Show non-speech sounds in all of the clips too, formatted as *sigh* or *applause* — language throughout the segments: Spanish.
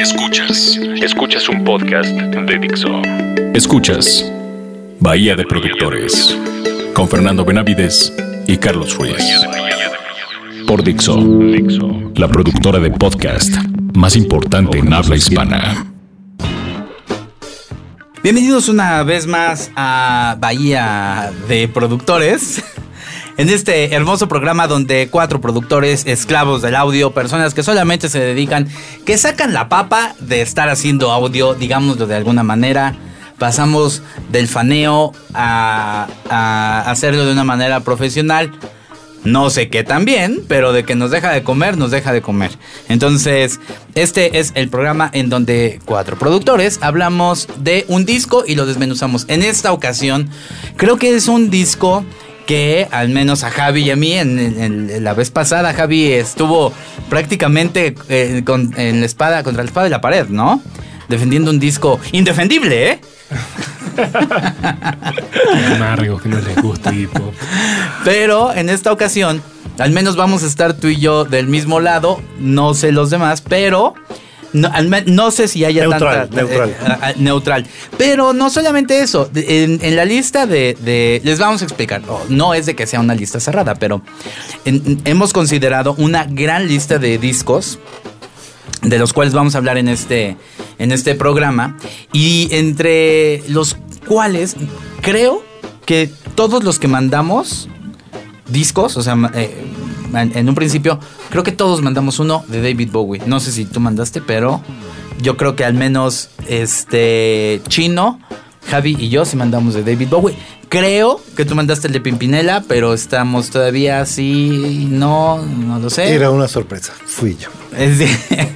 Escuchas. Escuchas un podcast de Dixo. Escuchas Bahía de Productores con Fernando Benavides y Carlos Ruiz. Por Dixo, la productora de podcast más importante en habla hispana. Bienvenidos una vez más a Bahía de Productores. En este hermoso programa donde cuatro productores, esclavos del audio, personas que solamente se dedican, que sacan la papa de estar haciendo audio, digámoslo de alguna manera, pasamos del faneo a, a hacerlo de una manera profesional. No sé qué también, pero de que nos deja de comer, nos deja de comer. Entonces, este es el programa en donde cuatro productores hablamos de un disco y lo desmenuzamos. En esta ocasión, creo que es un disco que al menos a Javi y a mí, en, en- en la vez pasada, Javi estuvo prácticamente eh, con- en la espada, contra la espada de la pared, ¿no? Defendiendo un disco indefendible, ¿eh? amargos que no les gusta hip hop. Pero en esta ocasión, al menos vamos a estar tú y yo del mismo lado. No sé los demás, pero. No, no sé si haya Neutral, tanta. neutral. eh, ah, neutral. Pero no solamente eso. En, en la lista de, de- Les vamos a explicar. oh, no es de que sea una lista cerrada, pero en- hemos considerado una gran lista de discos de los cuales vamos a hablar en este, en este programa. Y entre los cuales creo que todos los que mandamos discos, o sea, eh, en, un principio, creo que todos mandamos uno de David Bowie. No sé si tú mandaste, pero yo creo que al menos este Chino, Javi y yo sí mandamos de David Bowie. Creo que tú mandaste el de Pimpinela, pero estamos todavía así, no, no lo sé. Era una sorpresa, fui yo. *laughs* Es de-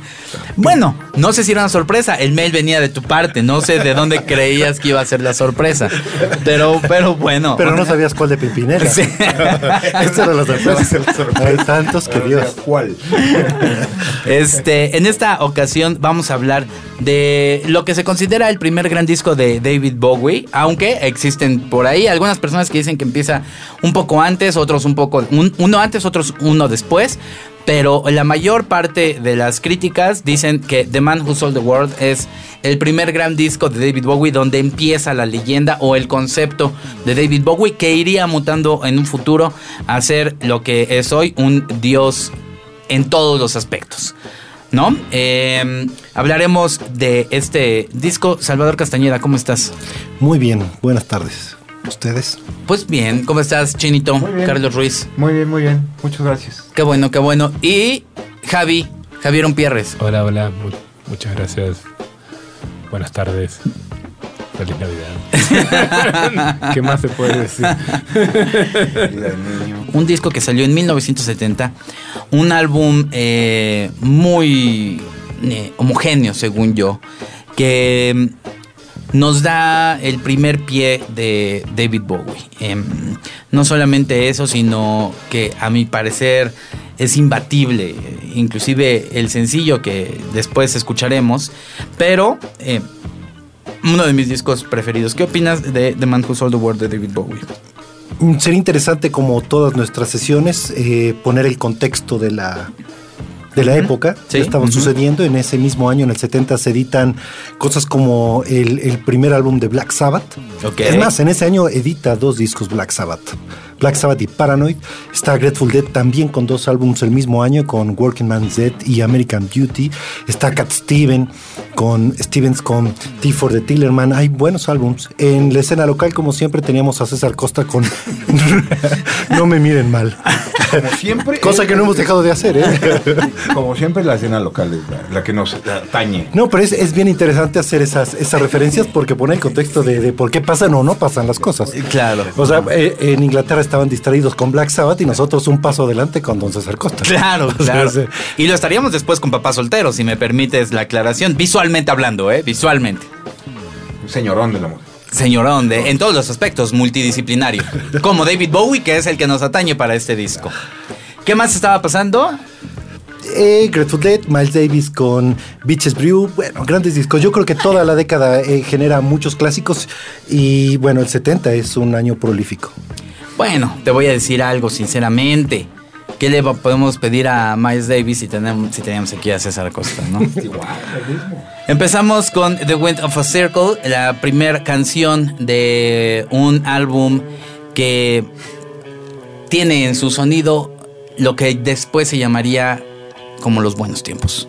Bueno, no sé si era una sorpresa. El mail venía de tu parte. No sé de dónde *laughs* creías que iba a ser la sorpresa. Pero, pero bueno. Pero no sabías cuál de Pimpinela. Sí. *laughs* *laughs* Esta era la sorpresa. Hay tantos que Dios. ¿Cuál? Este, en esta ocasión vamos a hablar de lo que se considera el primer gran disco de David Bowie, aunque existen por ahí algunas personas que dicen que empieza un poco antes, otros un poco un- uno antes, otros uno después. Pero la mayor parte de las críticas dicen que The Man Who Sold the World es el primer gran disco de David Bowie donde empieza la leyenda o el concepto de David Bowie que iría mutando en un futuro a ser lo que es hoy un dios en todos los aspectos. ¿No? Eh, hablaremos de este disco. Salvador Castañeda, ¿cómo estás? Muy bien, buenas tardes. ¿Ustedes? Pues bien, ¿cómo estás, Chinito? Muy bien. Carlos Ruiz. Muy bien, muy bien. Muchas gracias. Qué bueno, qué bueno. Y Javi, Javier Pierres. Hola, hola, mu- muchas gracias. Buenas tardes. Feliz Navidad. *laughs* ¿Qué más se puede decir? Vida del niño. Un disco que salió en 1970. Un álbum eh, muy eh, homogéneo, según yo. Que nos da el primer pie de David Bowie. Em, no solamente eso, sino que a mi parecer es imbatible. Inclusive el sencillo que después escucharemos. Pero... eh, uno de mis discos preferidos. ¿Qué opinas de The Man Who Sold the World de David Bowie? Mm, Sería interesante, como todas nuestras sesiones, eh, poner el contexto de la, de la época Sí. estaban sucediendo. En ese mismo año, en el 70, se editan cosas como el, el primer álbum de Black Sabbath. Es más, en ese año edita dos discos Black Sabbath. Black Sabbath y Paranoid. Está Grateful Dead también con dos álbumes el mismo año, con Working Man's Dead y American Beauty. Está Cat Steven con Stevens con T for the Tillerman. Hay buenos álbums. En la escena local, como siempre, teníamos a César Costa con *laughs* No me miren mal. Como siempre. Cosa que no hemos dejado de hacer, ¿eh? *laughs* Como siempre, la escena local es la, la que nos atañe. No, pero es, es bien interesante hacer esas, esas referencias porque pone el contexto de, de por qué pasan o no pasan las cosas. Claro. O sea, eh, en Inglaterra estaban distraídos con Black Sabbath y nosotros un paso adelante con Don César Costa. Claro, *laughs* O sea, claro. Y lo estaríamos después con Papá Soltero, si me permites la aclaración. Visualmente hablando, ¿eh? Visualmente. Un señorón de la música. Señorón, de, en todos los aspectos, multidisciplinario. Como David Bowie, que es el que nos atañe para este disco. ¿Qué más estaba pasando? Eh, Grateful Dead, Miles Davis con Beaches Brew, bueno, grandes discos. Yo creo que toda la década eh, genera muchos clásicos y bueno, el 70 es un año prolífico. Bueno, te voy a decir algo sinceramente. ¿Qué le podemos pedir a Miles Davis si tenemos, si teníamos aquí a César Costa, no? *laughs* Empezamos con The Wind of a Circle, la primera canción de un álbum que tiene en su sonido lo que después se llamaría como los buenos tiempos.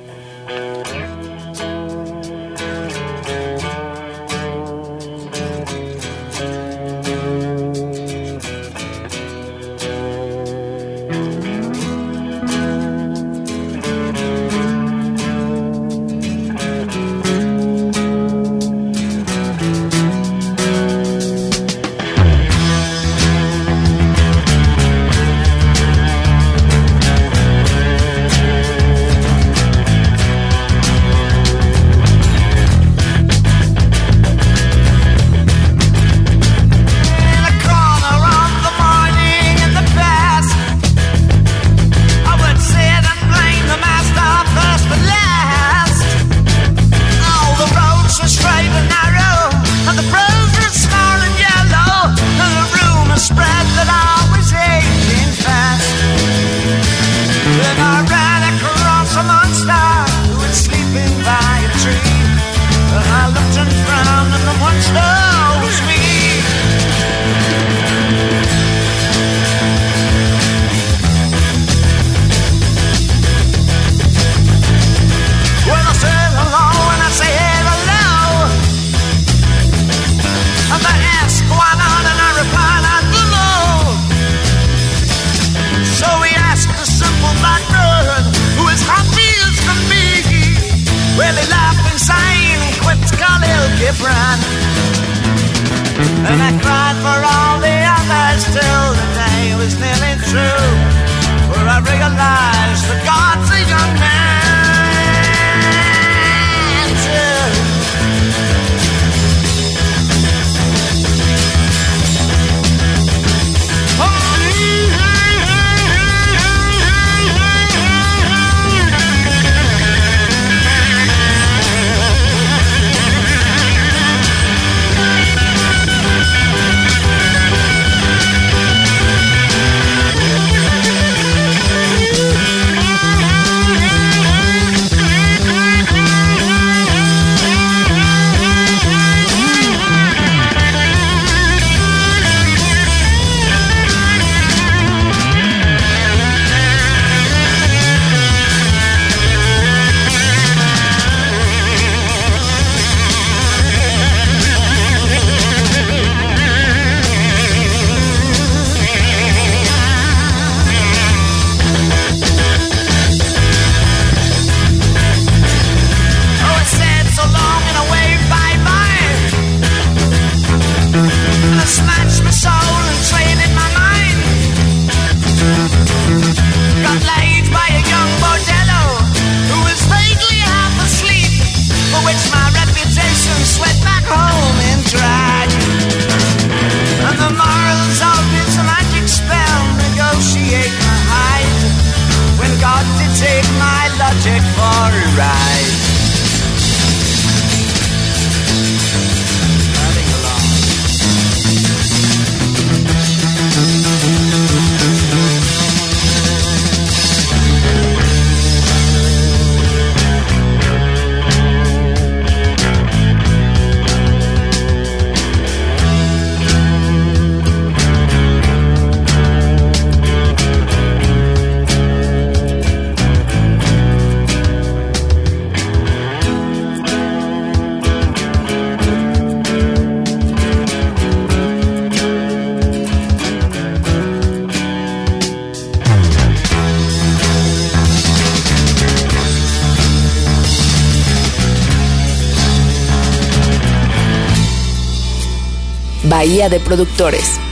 different. And I cried for all the others till the day was nearly through. For I realized that God's a young man. Bahía de Productores.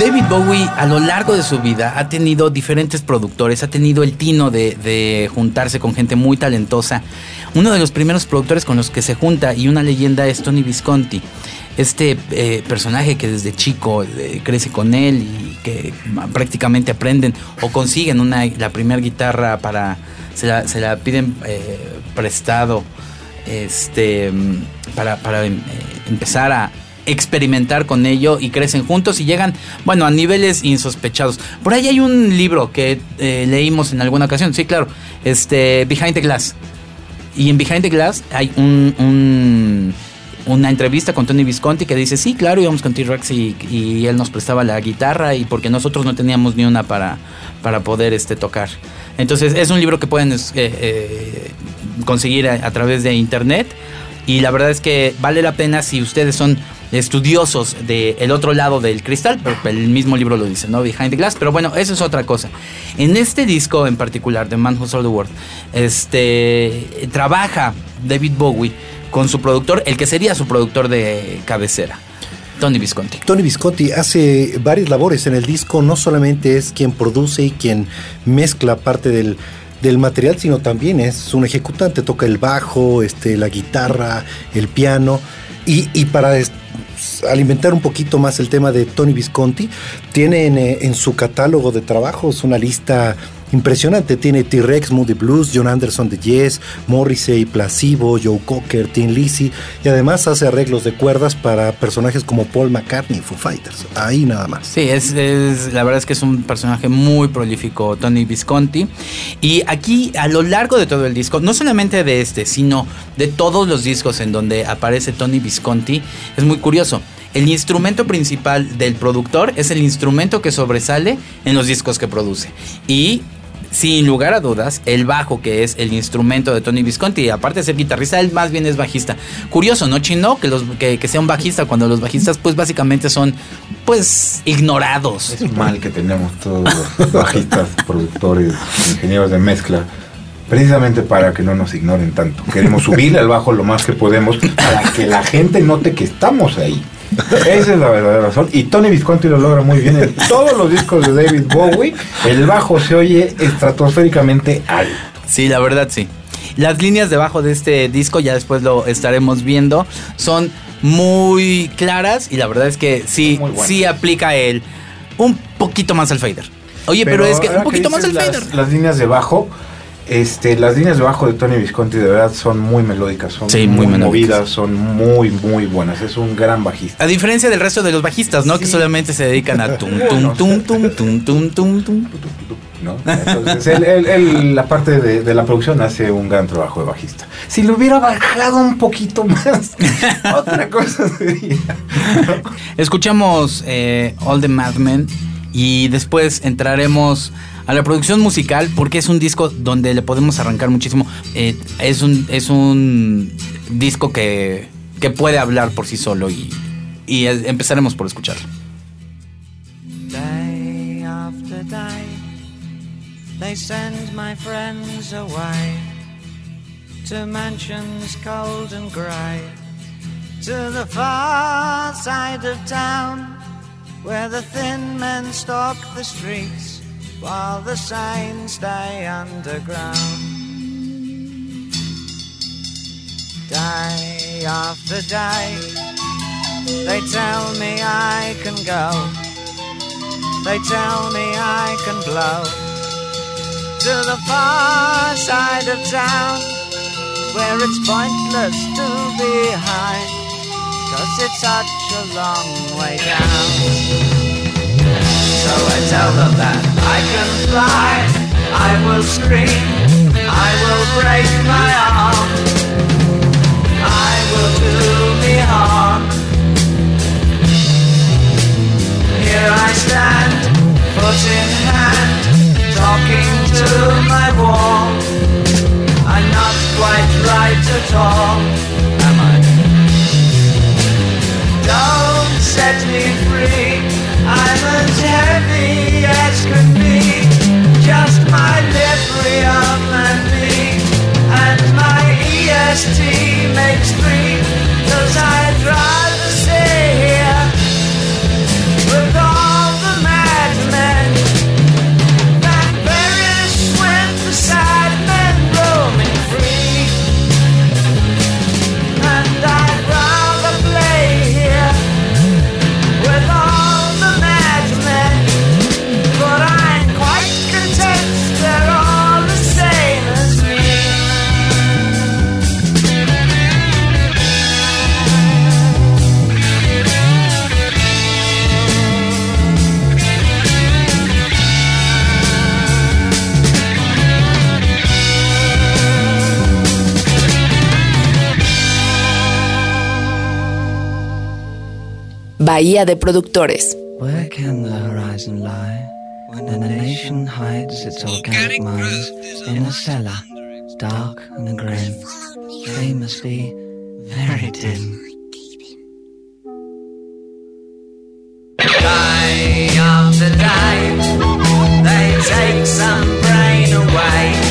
David Bowie a lo largo de su vida ha tenido diferentes productores, ha tenido el tino de, juntarse con gente muy talentosa. Uno de los primeros productores con los que se junta y una leyenda es Tony Visconti. Este eh, personaje que desde chico eh, crece con él y que prácticamente aprenden o consiguen una, la primera guitarra para... Se la, se la piden eh, prestado este, mm, para, para em- empezar a experimentar con ello y crecen juntos y llegan, bueno, a niveles insospechados. Por ahí hay un libro que eh, leímos en alguna ocasión, sí, claro, este, Behind the Glass. Y en Behind the Glass hay un, un- una entrevista con Tony Visconti que dice, sí, claro, íbamos con T-Rex y, y él nos prestaba la guitarra y porque nosotros no teníamos ni una para, para poder este, tocar. Entonces es un libro que pueden eh, eh, conseguir a través de internet y la verdad es que vale la pena si ustedes son estudiosos del otro lado del cristal, pero el mismo libro lo dice, ¿no? Behind the Glass, pero bueno, eso es otra cosa. En este disco en particular, The Man Who Sold the World, este, trabaja David Bowie con su productor, el que sería su productor de cabecera, Tony Visconti. Tony Visconti hace varias labores en el disco, no solamente es quien produce y quien mezcla parte del, del material, sino también es un ejecutante, toca el bajo, este, la guitarra, el piano. Y, y para alimentar un poquito más el tema de Tony Visconti, tiene en, eh, en su catálogo de trabajos una lista impresionante. Tiene T-Rex, Moody Blues, John Anderson de Yes, Morrissey, Placebo, Joe Cocker, Tin Lizzy y además hace arreglos de cuerdas para personajes como Paul McCartney Foo Fighters. Ahí nada más. Sí, es, es- la verdad es que es un personaje muy prolífico, Tony Visconti. Y aquí, a lo largo de todo el disco, no solamente de este, sino de todos los discos en donde aparece Tony Visconti, es muy curioso. El instrumento principal del productor es el instrumento que sobresale en los discos que produce. Y sin lugar a dudas, el bajo, que es el instrumento de Tony Visconti, aparte de ser guitarrista, él más bien es bajista. Curioso, ¿no, Chino? Que, los, que, que sea un bajista cuando los bajistas, pues básicamente son, pues, ignorados. Es mal que tenemos todos los bajistas, productores, ingenieros de mezcla, precisamente para que no nos ignoren tanto. Queremos subir al bajo lo más que podemos para que la gente note que estamos ahí. Esa es la verdadera razón. Y Tony Visconti lo logra muy bien en todos los discos de David Bowie. El bajo se oye estratosféricamente alto. Sí, la verdad sí. Las líneas de bajo de este disco, ya después lo estaremos viendo, son muy claras y la verdad es que sí, sí aplica el un poquito más al fader. Oye, pero, es que un poquito más al fader. las, las líneas de bajo, Este, las líneas de bajo de Tony Visconti de verdad son muy melódicas, son Sí, muy movidas, son muy, muy buenas. Es un gran bajista. A diferencia del resto de los bajistas, ¿no? Que solamente se dedican a tum, *laughs* tum, tum, tum, tum, tum, tum, tum. ¿no? Entonces, él, él- él, la parte de, de la producción hace un gran trabajo de bajista. Si lo hubiera bajado un poquito más, *laughs* otra cosa sería. Escuchamos eh, All the Madmen y después entraremos a la producción musical porque es un disco donde le podemos arrancar muchísimo. Eh, es, un, es un disco que, que puede hablar por sí solo y, y empezaremos por escucharlo. Day after day, they send my friends away to mansions cold and grey, to the far side of town, where the thin men stalk the streets while the signs stay underground. Day after day, they tell me I can go. They tell me I can blow to the far side of town where it's pointless to be high cause it's such a long way down. So I tell them that I can fly, I will scream, I will break my arm, I will do me harm. Here I stand, foot in hand, talking to my wall. I'm not quite right at all, am I? Don't set me free, I'm as heavy as can be. Just my librium The horizon lie when a nation hides its organic minds in a cellar, dark and grim? The flame must be very dim. day after day, they take some brain away,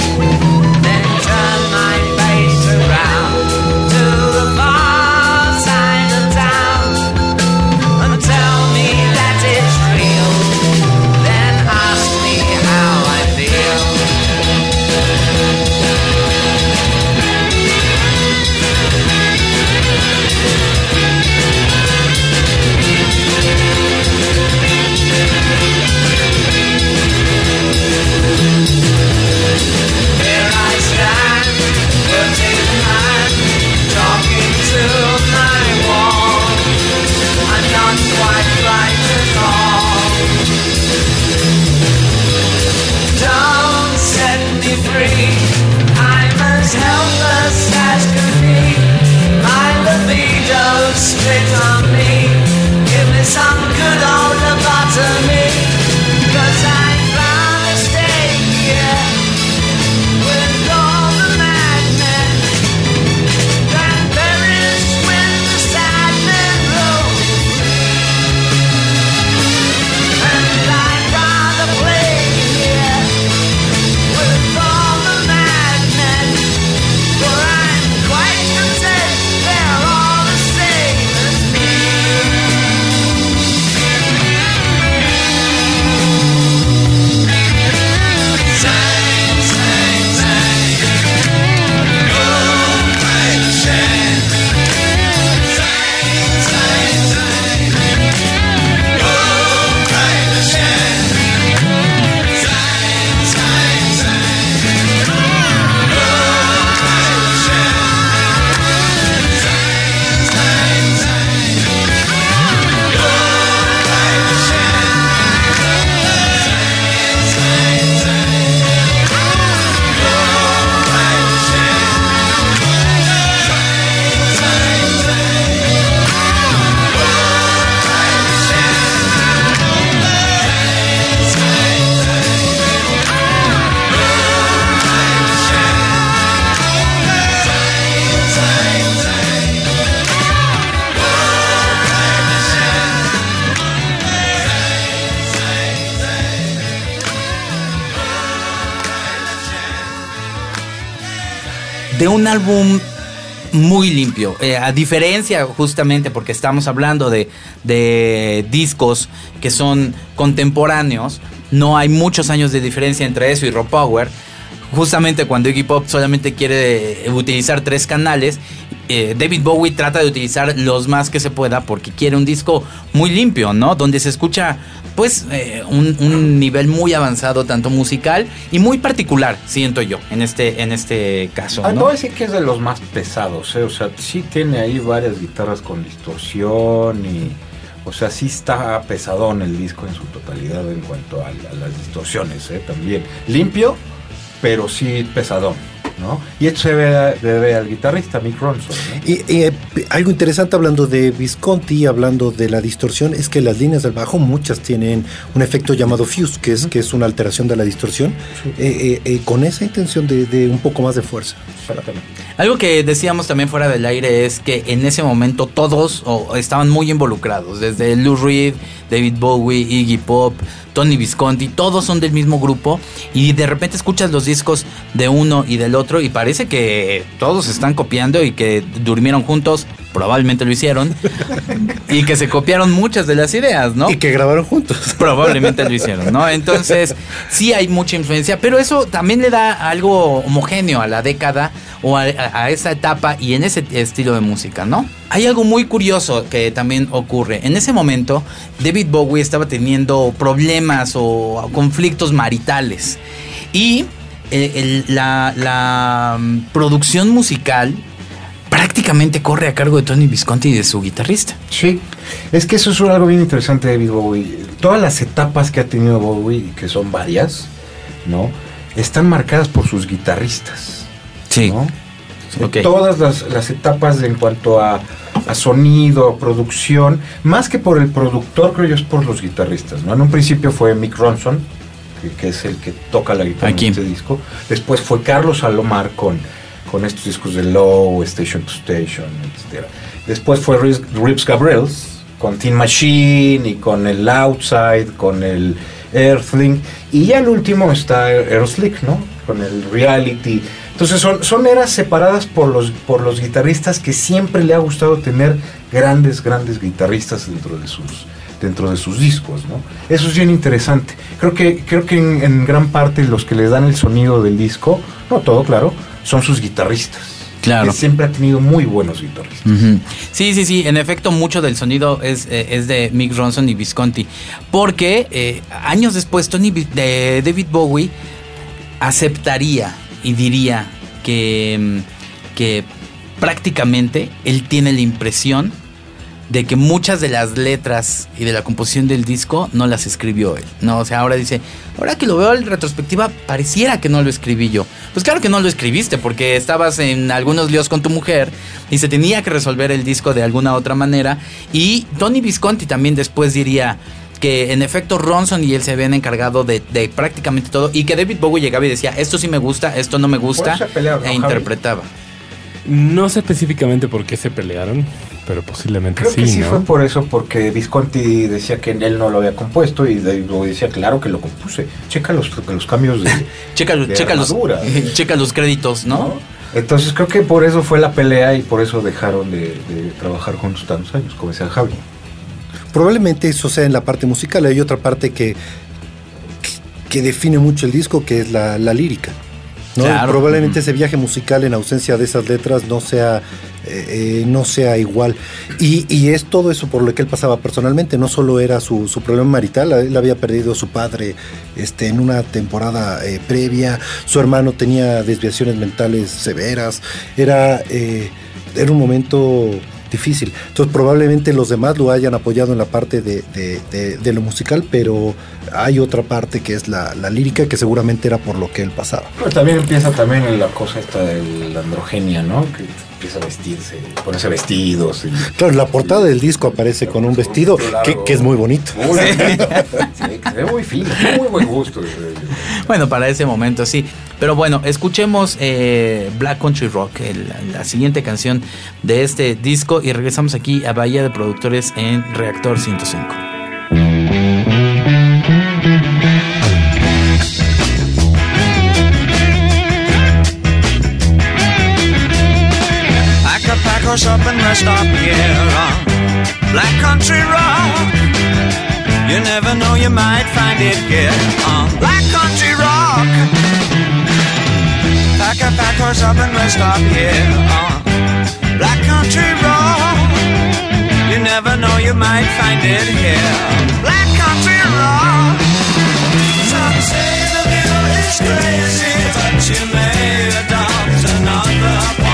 álbum muy limpio. Eh, a diferencia, justamente, porque estamos hablando de, de discos que son contemporáneos, no hay muchos años de diferencia entre eso y Rock Power. Justamente cuando Iggy Pop solamente quiere utilizar tres canales, eh, David Bowie trata de utilizar los más que se pueda porque quiere un disco muy limpio, ¿no? Donde se escucha pues eh, un, un nivel muy avanzado tanto musical y muy particular, siento yo, en este, en este caso. Ah, ¿no? no voy a decir que es de los más pesados, ¿eh? o sea, sí tiene ahí varias guitarras con distorsión y, o sea, sí está pesadón el disco en su totalidad en cuanto a, a las distorsiones, ¿eh? También limpio, pero sí pesadón, ¿no? Y esto se debe, debe al guitarrista Mick Ronson, ¿no? Y, y, eh, algo interesante hablando de Visconti, hablando de la distorsión, es que las líneas del bajo muchas tienen un efecto llamado fuse, que es, que es una alteración de la distorsión, eh, eh, eh, con esa intención de, de un poco más de fuerza. Algo que decíamos también fuera del aire es que en ese momento todos o, estaban muy involucrados, desde Lou Reed, David Bowie, Iggy Pop, Tony Visconti, todos son del mismo grupo y de repente escuchas los discos de uno y del otro y parece que todos están copiando y que durmieron juntos, probablemente lo hicieron, *laughs* y que se copiaron muchas de las ideas, ¿no? Y que grabaron juntos. *laughs* Probablemente lo hicieron, ¿no? Entonces, sí hay mucha influencia, pero eso también le da algo homogéneo a la década o a, a- a esa etapa y en ese estilo de música, ¿no? Hay algo muy curioso que también ocurre. En ese momento, David Bowie estaba teniendo problemas o conflictos maritales. Y eh, el- la, la, mm, producción musical prácticamente corre a cargo de Tony Visconti y de su guitarrista. Sí, es que eso es algo bien interesante de David Bowie. Todas las etapas que ha tenido Bowie, que son varias, ¿no? Están marcadas por sus guitarristas. Sí. ¿no? Todas las, las etapas en cuanto a, a sonido, producción, más que por el productor, creo yo, es por los guitarristas. ¿no? En un principio fue Mick Ronson, que, que es el que toca la guitarra Aquí. en este disco. Después fue Carlos Salomar con, con estos discos de Low, Station to Station, etc. Después fue Rips Gabriels con Teen Machine y con el Outside, con el Earthling. Y ya el último está Aeroslick, ¿no? Con el Reality. Entonces son, son eras separadas por los, por los guitarristas que siempre le ha gustado tener grandes, grandes guitarristas dentro de sus, dentro de sus discos, ¿no? Eso es bien interesante. Creo que, creo que en, en gran parte los que le dan el sonido del disco, no todo, claro, son sus guitarristas. Claro. Que siempre ha tenido muy buenos guitarristas. Sí, sí, sí. En efecto, mucho del sonido es, eh, es de Mick Ronson y Visconti. Porque eh, años después, Tony de David Bowie aceptaría y diría que, mm, que prácticamente él tiene la impresión de que muchas de las letras y de la composición del disco no las escribió él. No, o sea, ahora dice, ahora que lo veo en retrospectiva, pareciera que no lo escribí yo. Pues claro que no lo escribiste porque estabas en algunos líos con tu mujer y se tenía que resolver el disco de alguna otra manera. Y Tony Visconti también después diría que en efecto Ronson y él se habían encargado de, de prácticamente todo y que David Bowie llegaba y decía, esto sí me gusta, esto no me gusta, eso se pelearon, ¿no, e Javi? interpretaba. No sé específicamente por qué se pelearon, pero posiblemente Creo sí, que sí ¿no? fue por eso, porque Visconti decía que él no lo había compuesto y David Bowie decía, claro que lo compuse. Checa los, los cambios de... *laughs* Checa, de checa los, *laughs* checa los créditos, ¿no? ¿no? Entonces creo que por eso fue la pelea y por eso dejaron de, de trabajar juntos tantos años, como decía Javi. Probablemente eso sea en la parte musical. Hay otra parte que, que, que define mucho el disco, que es la, la lírica. ¿No? Claro. Probablemente ese viaje musical en ausencia de esas letras no sea, eh, eh, no sea igual. Y, y es todo eso por lo que él pasaba personalmente. No solo era su, su problema marital, él había perdido a su padre este, en una temporada eh, previa. Su hermano tenía desviaciones mentales severas. Era, eh, era un momento difícil. Entonces probablemente los demás lo hayan apoyado en la parte de, de- de- de lo musical, pero hay otra parte que es la, la lírica que seguramente era por lo que él pasaba. Pero también empieza también en la cosa esta de la androgenia, ¿no? Que empieza a vestirse, ponerse vestidos. Y... Claro, la portada del disco aparece con un vestido que, que es muy bonito. Muy, sí, que se ve muy fino, muy buen gusto. Bueno, para ese momento sí. Pero bueno, escuchemos eh, Black Country Rock, la siguiente canción de este disco y regresamos aquí a Bahía de Productores en Reactor 105. Thank horse up and rest up here on Black Country Rock. You never know, you might find it here on Black Country Rock. Pack a pack horse up and rest up here on Black Country Rock. You never know, you might find it here. Black Country Rock. Some say the view is crazy, but you may adopt another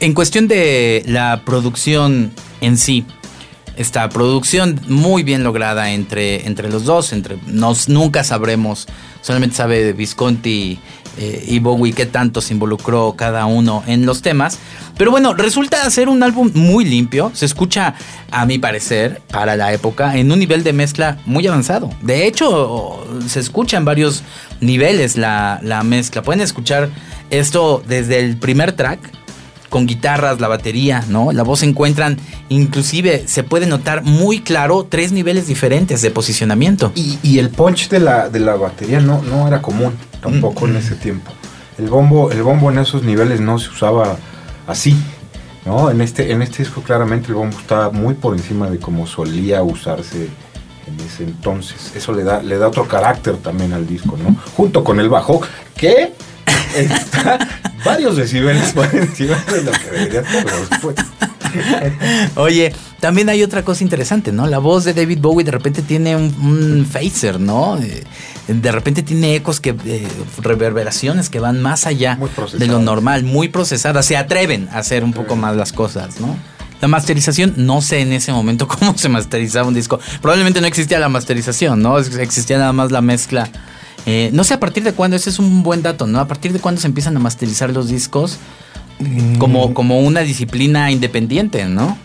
En cuestión de la producción en sí, esta producción muy bien lograda entre, entre los dos, entre nos nunca sabremos, solamente sabe Visconti eh, y Bowie qué tanto se involucró cada uno en los temas. Pero bueno, resulta ser un álbum muy limpio, se escucha a mi parecer para la época en un nivel de mezcla muy avanzado. De hecho, se escucha en varios niveles la, la mezcla. Pueden escuchar esto desde el primer track con guitarras, la batería, ¿no? La voz se encuentran, inclusive se puede notar muy claro tres niveles diferentes de posicionamiento. Y, y el punch de la, de la batería no, no era común tampoco en ese tiempo. El bombo, el bombo en esos niveles no se usaba así. ¿no? En, este, en este disco claramente el bombo está muy por encima de como solía usarse en ese entonces. Eso le da, le da otro carácter también al disco, ¿no? Junto con el bajo, que *laughs* está varios decibeles por encima de lo que debería pues. Oye, también hay otra cosa interesante, ¿no? La voz de David Bowie de repente tiene un, un phaser, ¿no? Eh, De repente tiene ecos que eh, reverberaciones que van más allá de lo normal, muy procesadas, se atreven a hacer un poco más las cosas, ¿no? La masterización, no sé en ese momento *laughs* cómo se masterizaba un disco. Probablemente no existía la masterización, ¿no? Existía nada más la mezcla. Eh, no sé a partir de cuándo, ese es un buen dato, ¿no? A partir de cuándo se empiezan a masterizar los discos como, como una disciplina independiente, ¿no?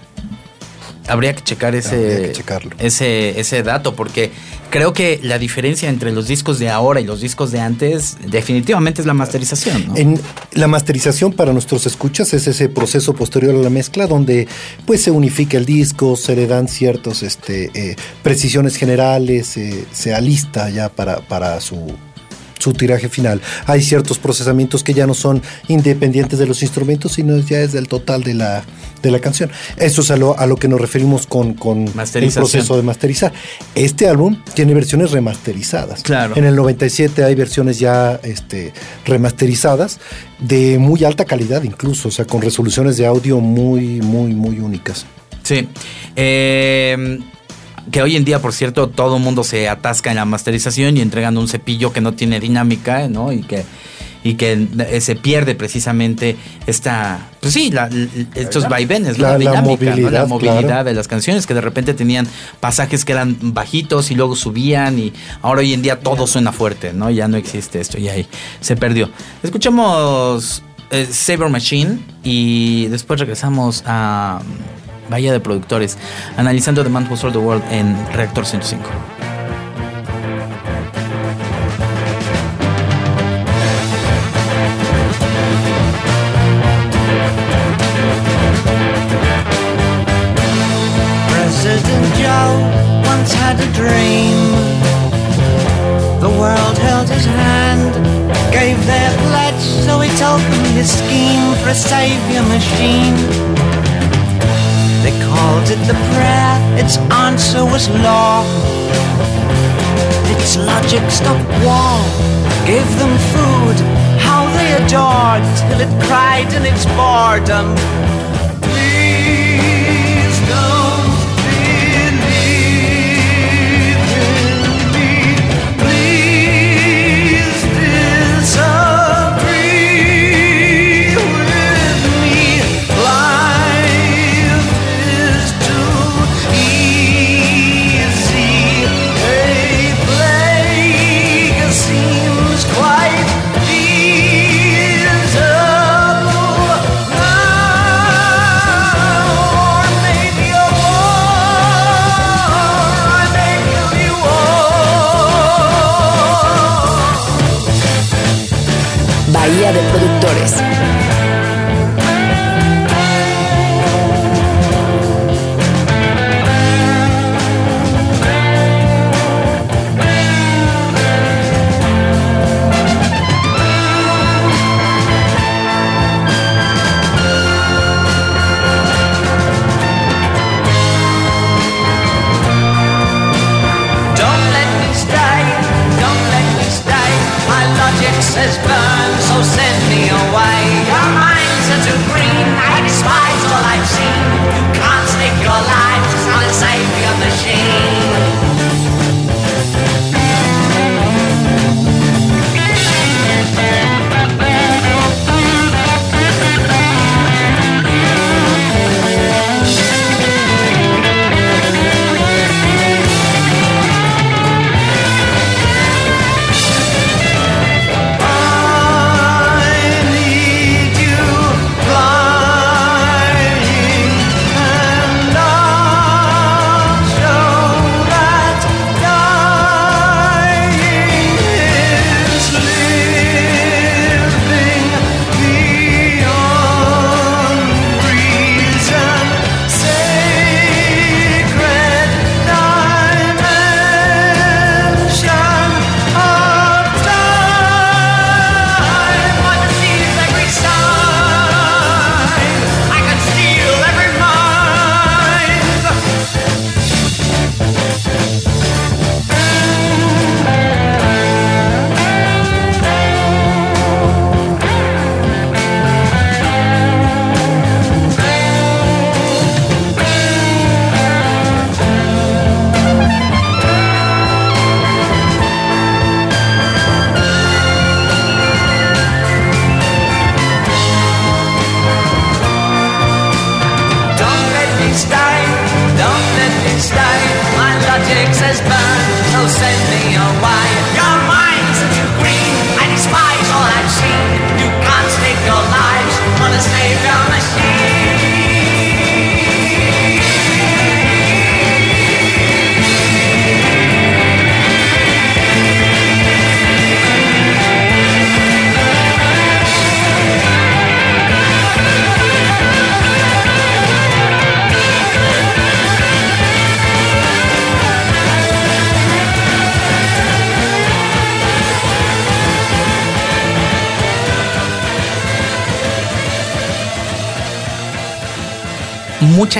Habría que checar ese, que ese, ese dato, porque creo que la diferencia entre los discos de ahora y los discos de antes, definitivamente es la masterización. ¿no? En la masterización para nuestros escuchas es ese proceso posterior a la mezcla donde pues se unifica el disco, se le dan ciertas este, eh, precisiones generales, eh, se alista ya para, para su, su tiraje final. Hay ciertos procesamientos que ya no son independientes de los instrumentos, sino ya es del total de la, de la canción. Eso es a lo, a lo que nos referimos con, con el proceso de masterizar. Este álbum tiene versiones remasterizadas. Claro. En el 97 hay versiones ya este, remasterizadas de muy alta calidad incluso, o sea, con resoluciones de audio muy, muy, muy únicas. Sí. Eh, que hoy en día, por cierto, todo el mundo se atasca en la masterización y entregan un cepillo que no tiene dinámica, ¿no? Y que, y que eh, se pierde precisamente esta, pues sí, la- estos vaivenes, La- la, la dinámica, ¿no? movilidad, la movilidad claro. de las canciones que de repente tenían pasajes que eran bajitos y luego subían y ahora hoy en día todo suena fuerte, ¿no? Ya no existe esto y ahí se perdió. Escuchamos eh, Saber Machine y después regresamos a Bahía de Productores analizando The Man Who Sold the World en Reactor 105. President Joe once had a dream. The world held his hand, gave their pledge, so he told them his scheme for a savior machine. They called it the prayer, its answer was law. Its logic stopped war, gave them food, how they adored, till it cried in its boredom. Bahía de Productores.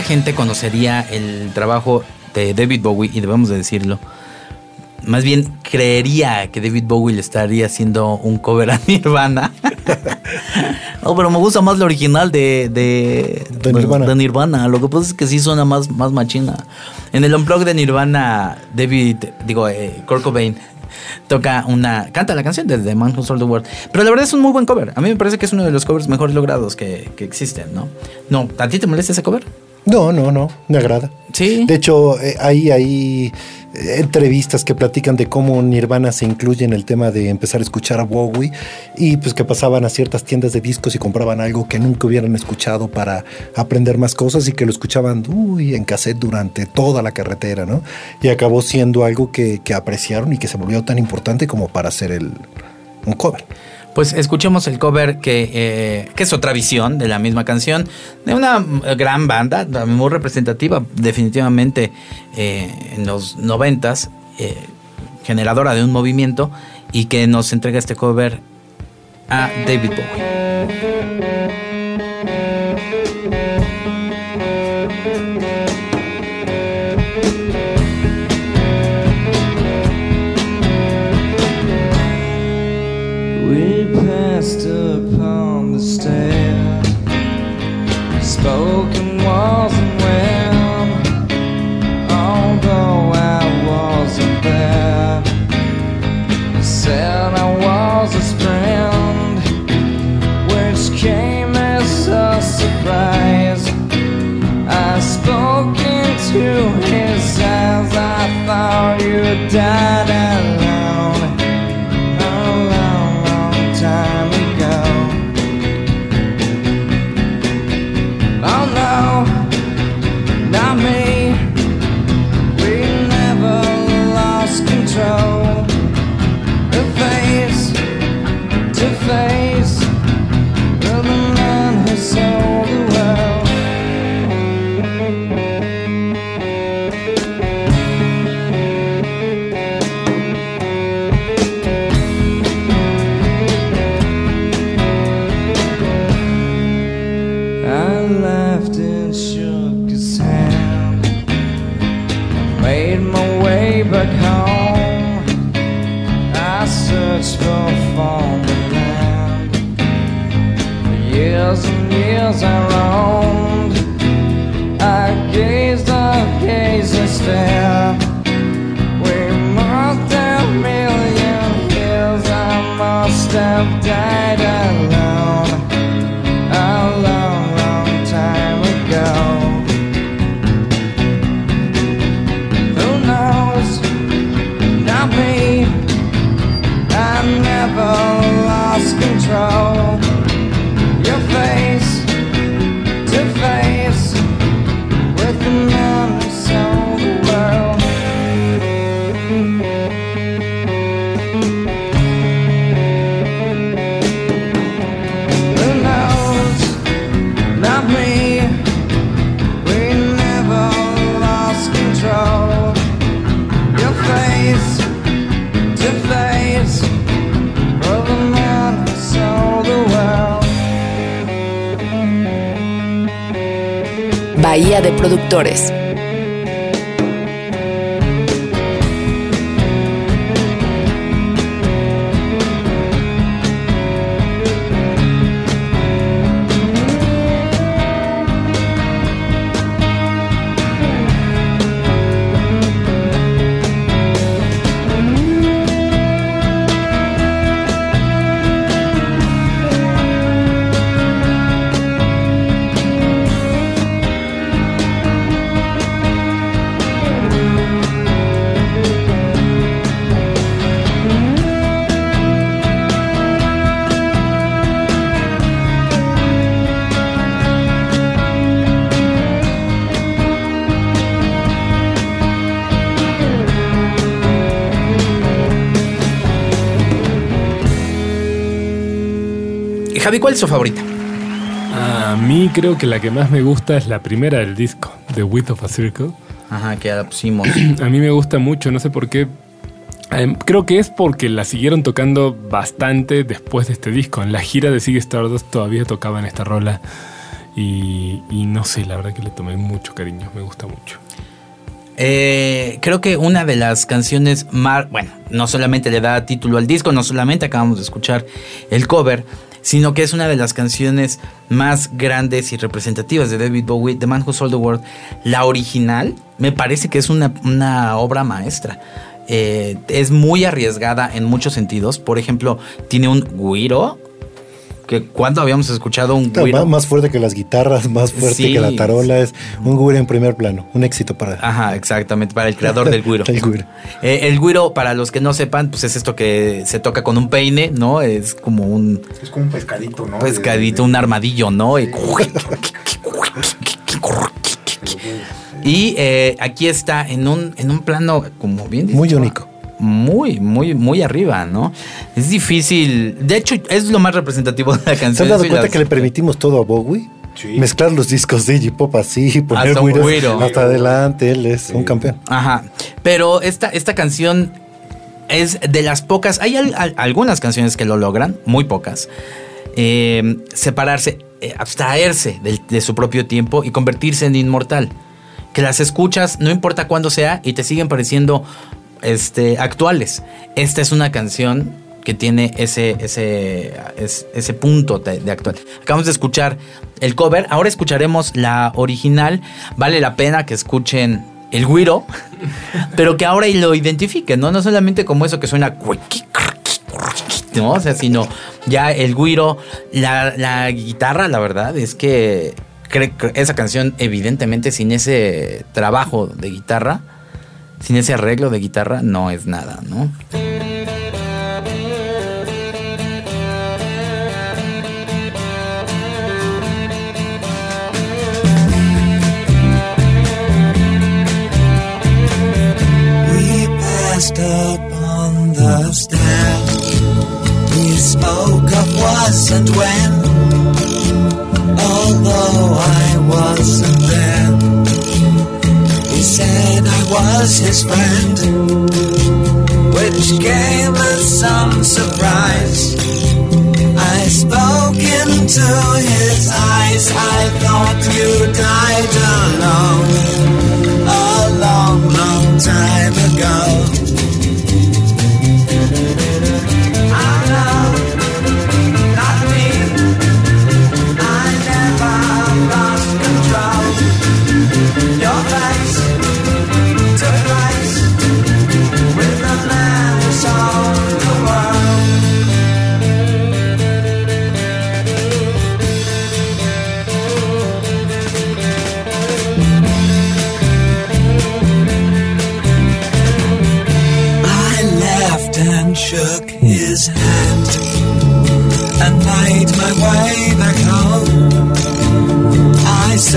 Gente conocería el trabajo de David Bowie, y debemos de decirlo. Más bien creería que David Bowie le estaría haciendo un cover a *laughs* Nirvana. no, pero me gusta más la original de, de, De Nirvana. de Nirvana. Lo que pasa es que sí suena más, más machina. En el unplug de Nirvana, David, digo, eh, Kurt Cobain toca una. canta la canción de The Man Who Sold the World. Pero la verdad es un muy buen cover. A mí me parece que es uno de los covers mejor logrados que, que existen, ¿no? No, ¿a ti te molesta ese cover? No, no, no, me agrada. Sí. De hecho, eh, hay, hay eh, entrevistas que platican de cómo Nirvana se incluye en el tema de empezar a escuchar a Bowie y pues que pasaban a ciertas tiendas de discos y compraban algo que nunca hubieran escuchado para aprender más cosas y que lo escuchaban uy, en cassette durante toda la carretera, ¿no? Y acabó siendo algo que, que apreciaron y que se volvió tan importante como para hacer el, un cover. Pues escuchemos el cover que, eh, que es otra visión de la misma canción, de una gran banda, muy representativa definitivamente eh, en los noventas, eh, generadora de un movimiento y que nos entrega este cover a David Bowie. De Productores. Javi, ¿cuál es su favorita? A mí creo que la que más me gusta es la primera del disco, The Width of a Circle. Ajá, que la pusimos. *clears throat* A mí me gusta mucho, no sé por qué. Em, creo que es porque la siguieron tocando bastante después de este disco. En la gira de Sigue Stardust todavía tocaban esta rola. Y, y no sé, la verdad que le tomé mucho cariño, me gusta mucho. Eh, creo que una de las canciones más, bueno, no solamente le da título al disco, no solamente acabamos de escuchar el cover, sino que es una de las canciones más grandes y representativas de David Bowie, The Man Who Sold the World. La original me parece que es una, una obra maestra. Eh, es muy arriesgada en muchos sentidos. Por ejemplo, tiene un güiro. Que cuando habíamos escuchado un güiro. más, fuerte que las guitarras, más fuerte Sí. que la tarola, es un güiro en primer plano, un éxito para Ajá, exactamente, para el creador del güiro. *laughs* el güiro. Eh, el güiro, para los que no sepan, pues es esto que se toca con un peine, ¿no? Es como un Es como un pescadito, ¿no? pescadito, De- un armadillo, ¿no? Y, *laughs* y, eh, aquí está en un, en un plano, como bien Muy único. Muy, muy, muy arriba, ¿no? Es difícil. De hecho, es lo más representativo de la canción. ¿Se han dado cuenta las- que le permitimos todo a Bowie? Sí. Mezclar los discos de Iggy Pop así, *laughs* poner Hasta hasta adelante, él es un campeón. Ajá. Pero esta, esta canción es de las pocas. Hay al- al- algunas canciones que lo logran, muy pocas. eh, separarse, eh, abstraerse del- de, su propio tiempo y convertirse en inmortal. Que las escuchas, no importa cuándo sea, y te siguen pareciendo este, actuales. Esta es una canción que tiene ese, ese, es- ese punto de, de actual. Acabamos de escuchar el cover, ahora escucharemos la original. Vale la pena que escuchen el güiro, *laughs* pero que ahora lo identifiquen, ¿no? No solamente como eso que suena ¿no? O sea, sino ya el güiro, la, guitarra, la verdad es que esa canción, evidentemente, sin ese trabajo de guitarra, sin ese arreglo de guitarra, no es nada, ¿no? Up on the stairs. We spoke of was and when. Although I wasn't there, he said I was his friend, which came as some surprise. I spoke into his eyes. I thought you died alone a long, long time ago.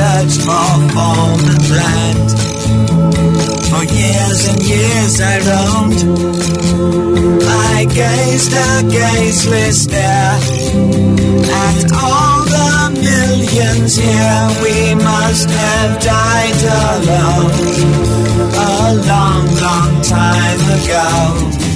I searched for form and land. For years and years I roamed. I gazed a gazeless stare at all the millions here. We must have died alone a long, long time ago.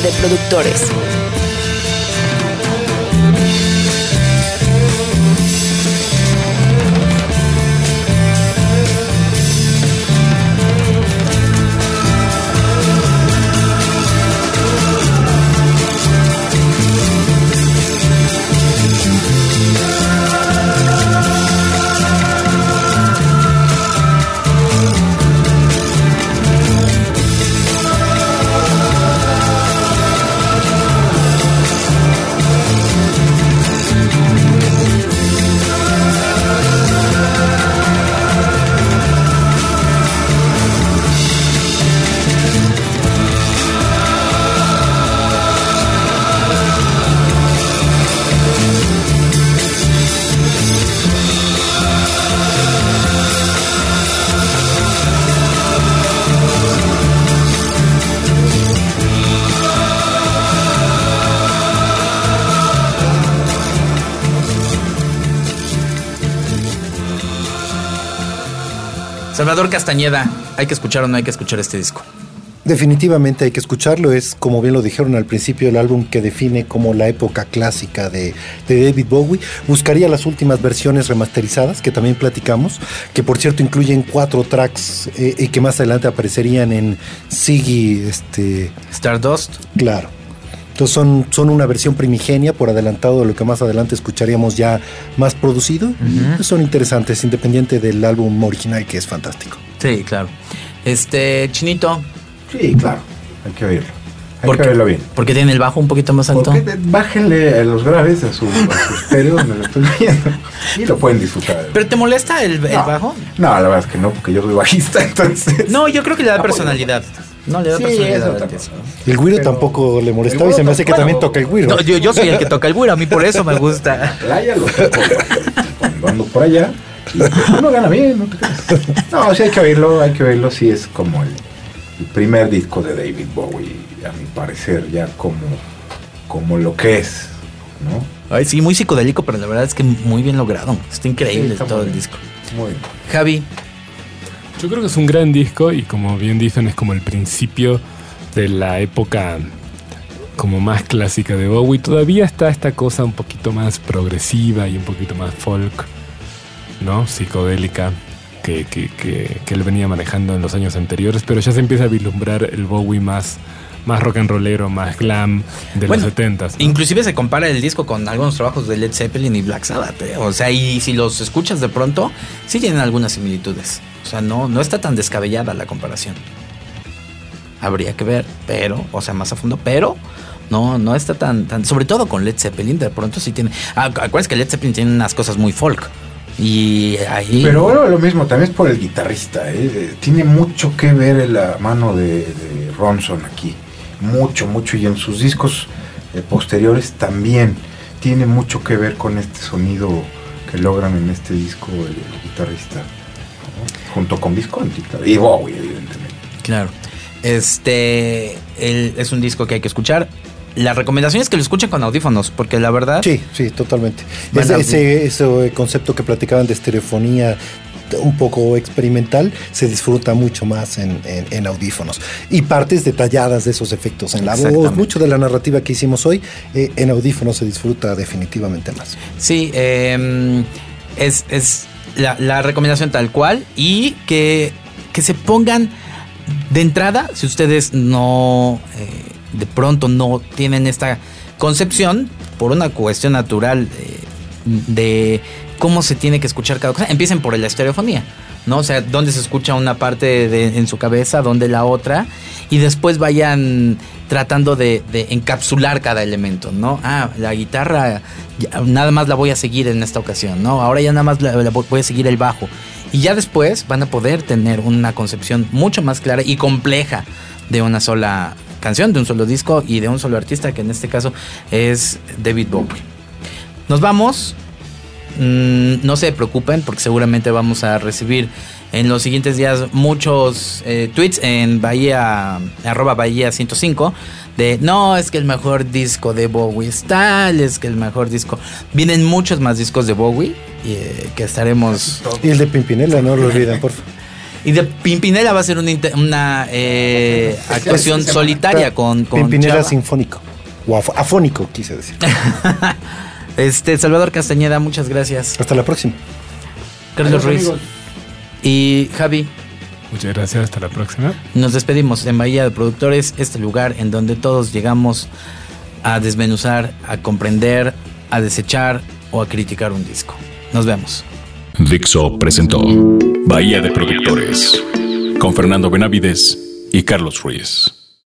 De Productores. Salvador Castañeda, ¿hay que escuchar o no hay que escuchar este disco? Definitivamente hay que escucharlo, es como bien lo dijeron al principio el álbum que define como la época clásica de, de David Bowie. Buscaría las últimas versiones remasterizadas que también platicamos, que por cierto incluyen cuatro tracks eh, y que más adelante aparecerían en Siggy, este, Stardust. claro. Entonces son, son una versión primigenia por adelantado de lo que más adelante escucharíamos ya más producido. son interesantes, independiente del álbum original que es fantástico. Sí, claro. Este, Chinito, Sí, claro. Hay que oírlo. Hay ¿por que oírlo bien. Porque tiene el bajo un poquito más alto. Porque de- bájenle a los graves a su, a su estéreo donde lo estoy *laughs* viendo y lo pueden disfrutar. ¿Pero te molesta el, bajo? No, la verdad es que no, porque yo soy bajista, *laughs* entonces. No, yo creo que le da Ah, pues, personalidad. No, le da Sí, personalidad. El güiro Pero- tampoco le molestaba y se me hace que también toca el güiro. No, yo, yo soy el que toca el güiro, a mí por eso me gusta. *laughs* Playa lo toco cuando ando por allá. Y uno gana bien, no te creas. No, sí hay que oírlo, hay que oírlo. Sí es como el, el primer disco de David Bowie, a mi parecer, ya como, como lo que es, ¿no? Ay, sí, muy psicodélico, pero la verdad es que muy bien logrado. Está increíble Sí, está todo el disco. Muy bien. Javi, Yo creo que es un gran disco y como bien dicen es como el principio de la época como más clásica de Bowie. Todavía está esta cosa un poquito más progresiva y un poquito más folk, ¿no? Psicodélica que, que, que, que él venía manejando en los años anteriores, pero ya se empieza a vislumbrar el Bowie más, más rock and rollero, más glam de Bueno, los 70s. ¿no? inclusive se compara el disco con algunos trabajos de Led Zeppelin y Black Sabbath. ¿eh? O sea, y si los escuchas de pronto, sí tienen algunas similitudes. O sea, no, no está tan descabellada la comparación. Habría que ver, pero, o sea, más a fondo, pero no, no está tan, tan. Sobre todo con Led Zeppelin, de pronto sí tiene. Ah, acuérdense que Led Zeppelin tiene unas cosas muy folk. Y ahí. Pero bueno, lo mismo, también es por el guitarrista. ¿eh? Eh, Tiene mucho que ver la mano de, de Ronson aquí. Mucho, mucho. Y en sus discos eh, posteriores también tiene mucho que ver con este sonido que logran en este disco el, el guitarrista. Junto con Visconti, claro. Y Bowie, evidentemente. Claro. Este el- es un disco que hay que escuchar. La recomendación es que lo escuchen con audífonos, porque la verdad. Sí, sí, totalmente. Ese, ese, ese concepto que platicaban de estereofonía un poco experimental se disfruta mucho más en, en- en audífonos. Y partes detalladas de esos efectos en la voz, mucho de la narrativa que hicimos hoy, eh, en audífonos se disfruta definitivamente más. Sí, eh, es, es la, recomendación tal cual. Y que, que se pongan de entrada, si ustedes no, eh, de pronto no tienen esta concepción, por una cuestión natural eh, de cómo se tiene que escuchar cada cosa, empiecen por la estereofonía. ¿No? O sea, dónde se escucha una parte en su cabeza, dónde la otra, y después vayan tratando de, encapsular cada elemento, ¿no? Ah, la guitarra nada más la voy a seguir en esta ocasión, ¿no? Ahora ya nada más la voy a seguir el bajo. Y ya después van a poder tener una concepción mucho más clara y compleja de una sola canción, de un solo disco y de un solo artista, que en este caso es David Bowie. Nos vamos. Mm, no se preocupen porque seguramente vamos a recibir en los siguientes días muchos eh, tweets en Bahía, arroba Bahía 105 de no, es que el mejor disco de Bowie es tal, es que el mejor disco. Vienen muchos más discos de Bowie y, eh, que estaremos... Y el de Pimpinela, no lo olviden, por favor. *laughs* Y de Pimpinela va a ser una, eh, *laughs* actuación solitaria con, con Pimpinela Chava. sinfónico. O af- afónico, quise decir. *laughs* Este, Salvador Castañeda, muchas gracias. Hasta la próxima. Carlos Adiós, Ruiz. amigos. Y Javi, Muchas gracias, hasta la próxima. nos despedimos en Bahía de Productores, este lugar en donde todos llegamos a desmenuzar, a comprender, a desechar o a criticar un disco. Nos vemos. Dixo presentó Bahía de Productores con Fernando Benavides y Carlos Ruiz.